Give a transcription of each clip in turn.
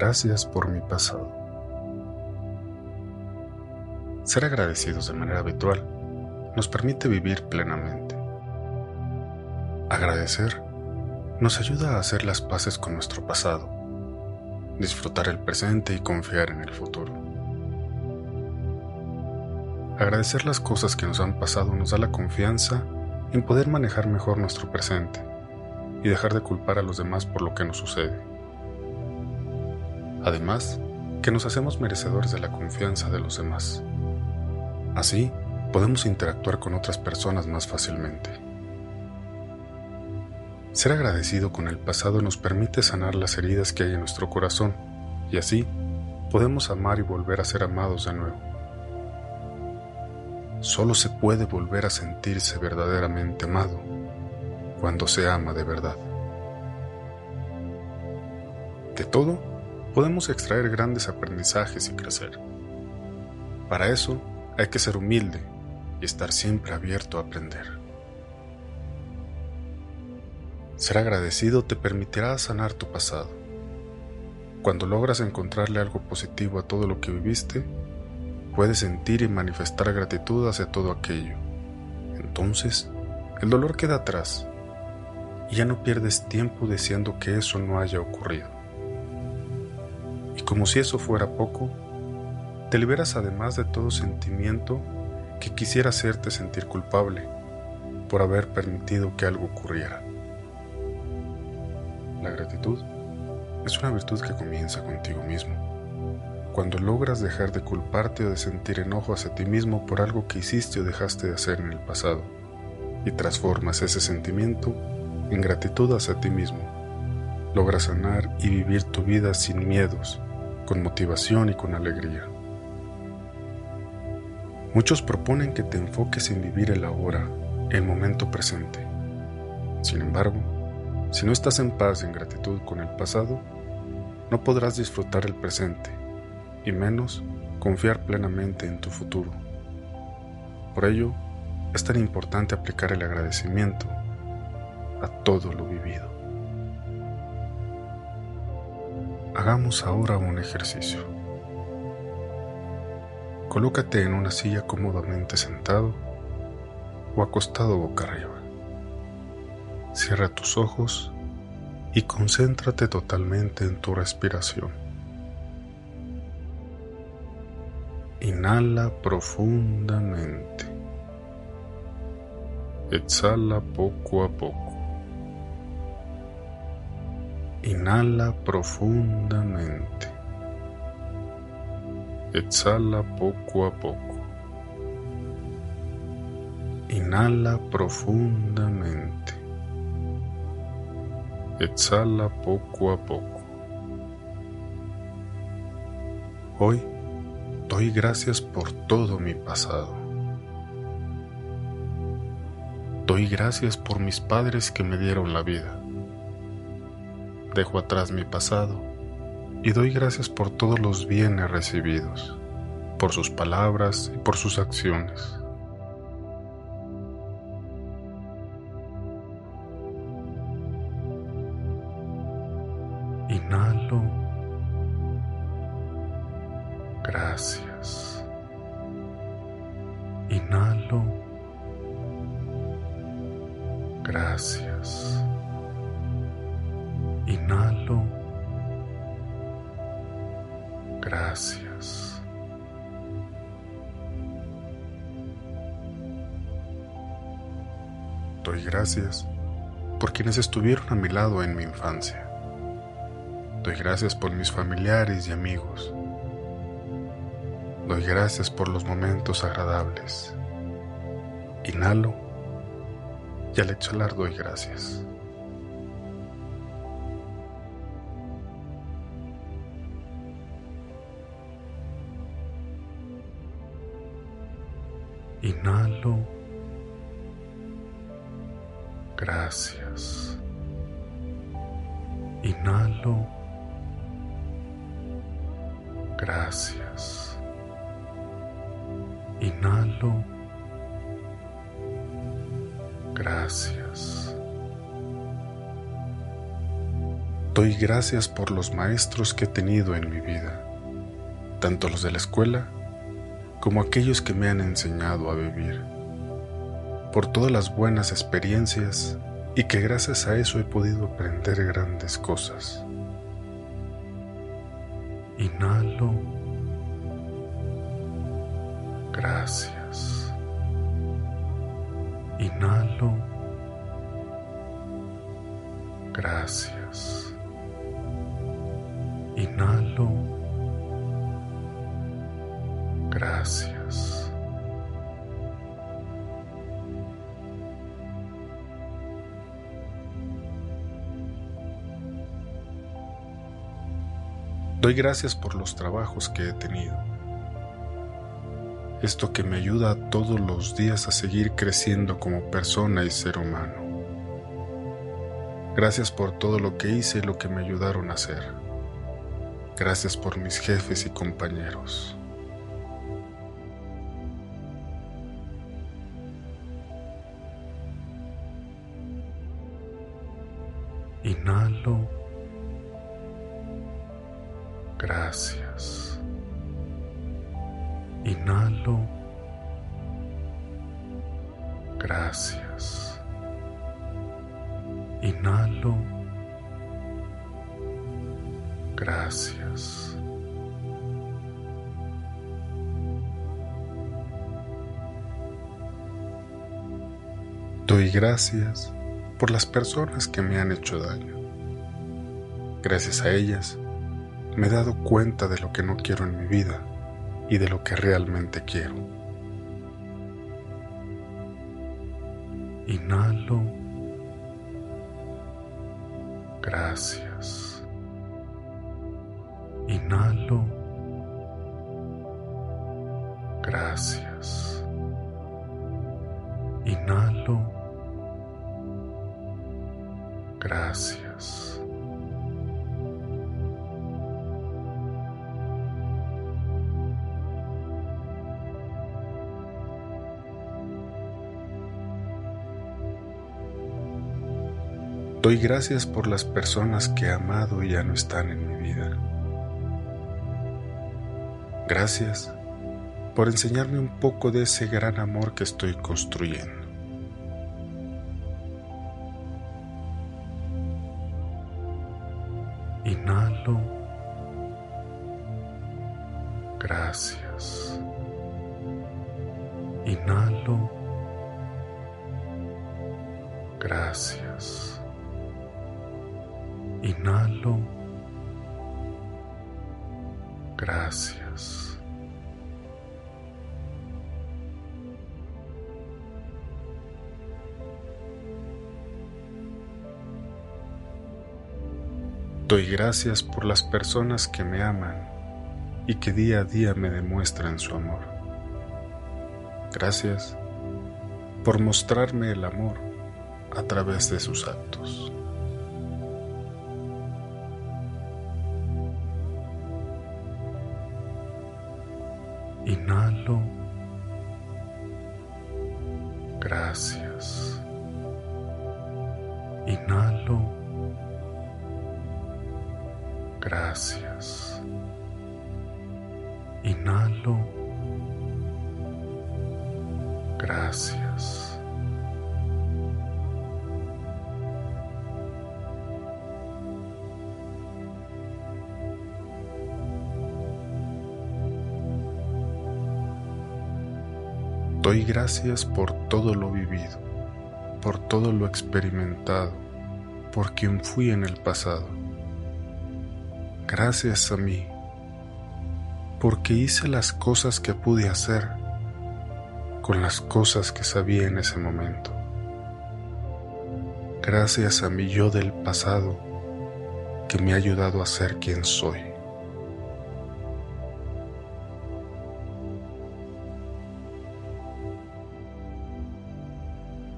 Gracias por mi pasado. Ser agradecidos de manera habitual nos permite vivir plenamente. Agradecer nos ayuda a hacer las paces con nuestro pasado, disfrutar el presente y confiar en el futuro. Agradecer las cosas que nos han pasado nos da la confianza en poder manejar mejor nuestro presente y dejar de culpar a los demás por lo que nos sucede. Además, que nos hacemos merecedores de la confianza de los demás. Así, podemos interactuar con otras personas más fácilmente. Ser agradecido con el pasado nos permite sanar las heridas que hay en nuestro corazón y así podemos amar y volver a ser amados de nuevo. Solo se puede volver a sentirse verdaderamente amado cuando se ama de verdad. De todo, podemos extraer grandes aprendizajes y crecer. Para eso hay que ser humilde y estar siempre abierto a aprender. Ser agradecido te permitirá sanar tu pasado. Cuando logras encontrarle algo positivo a todo lo que viviste, puedes sentir y manifestar gratitud hacia todo aquello. Entonces, el dolor queda atrás y ya no pierdes tiempo deseando que eso no haya ocurrido. Como si eso fuera poco, te liberas además de todo sentimiento que quisiera hacerte sentir culpable por haber permitido que algo ocurriera. La gratitud es una virtud que comienza contigo mismo. Cuando logras dejar de culparte o de sentir enojo hacia ti mismo por algo que hiciste o dejaste de hacer en el pasado, y transformas ese sentimiento en gratitud hacia ti mismo, logras sanar y vivir tu vida sin miedos, con motivación y con alegría. Muchos proponen que te enfoques en vivir el ahora, el momento presente. Sin embargo, si no estás en paz y en gratitud con el pasado, no podrás disfrutar el presente, y menos confiar plenamente en tu futuro. Por ello, es tan importante aplicar el agradecimiento a todo lo vivido. Hagamos ahora un ejercicio. Colócate en una silla cómodamente sentado o acostado boca arriba. Cierra tus ojos y concéntrate totalmente en tu respiración. Inhala profundamente. Exhala poco a poco. Inhala profundamente. Exhala poco a poco. Inhala profundamente. Exhala poco a poco. Hoy doy gracias por todo mi pasado. Doy gracias por mis padres que me dieron la vida. Dejo atrás mi pasado y doy gracias por todos los bienes recibidos, por sus palabras y por sus acciones. Inhalo. Gracias. Inhalo. Gracias. Inhalo. Gracias. Doy gracias por quienes estuvieron a mi lado en mi infancia. Doy gracias por mis familiares y amigos. Doy gracias por los momentos agradables. Inhalo y al exhalar doy gracias. Inhalo. Gracias. Inhalo. Gracias. Inhalo. Gracias. Doy gracias por los maestros que he tenido en mi vida, tanto los de la escuela como aquellos que me han enseñado a vivir, por todas las buenas experiencias y que gracias a eso he podido aprender grandes cosas. Inhalo. Gracias. Inhalo. Gracias. Inhalo. Doy gracias por los trabajos que he tenido. Esto que me ayuda todos los días a seguir creciendo como persona y ser humano. Gracias por todo lo que hice y lo que me ayudaron a hacer. Gracias por mis jefes y compañeros. Gracias. Inhalo. Gracias. Doy gracias por las personas que me han hecho daño. Gracias a ellas, me he dado cuenta de lo que no quiero en mi vida y de lo que realmente quiero. Inhalo. Gracias. Inhalo. Gracias. Inhalo. Gracias. Doy gracias por las personas que he amado y ya no están en mi vida. Gracias por enseñarme un poco de ese gran amor que estoy construyendo. Inhalo. Gracias. Inhalo. Gracias. Inhalo. Gracias. Doy gracias por las personas que me aman y que día a día me demuestran su amor. Gracias por mostrarme el amor a través de sus actos. Inhalo. Gracias. Inhalo. Gracias. Inhalo. Gracias. Doy gracias por todo lo vivido, por todo lo experimentado, por quien fui en el pasado gracias a mí, porque hice las cosas que pude hacer con las cosas que sabía en ese momento. Gracias a mi yo del pasado que me ha ayudado a ser quien soy.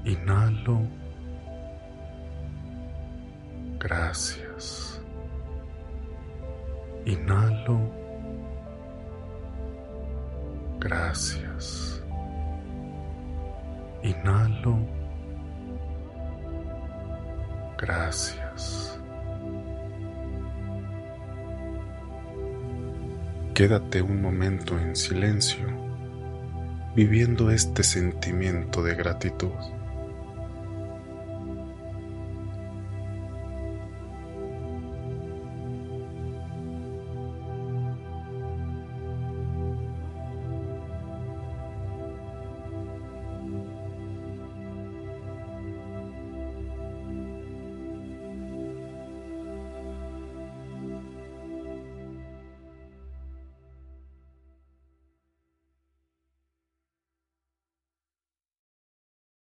Inhalo. Gracias. Inhalo. Gracias. Inhalo. Gracias. Quédate un momento en silencio, viviendo este sentimiento de gratitud.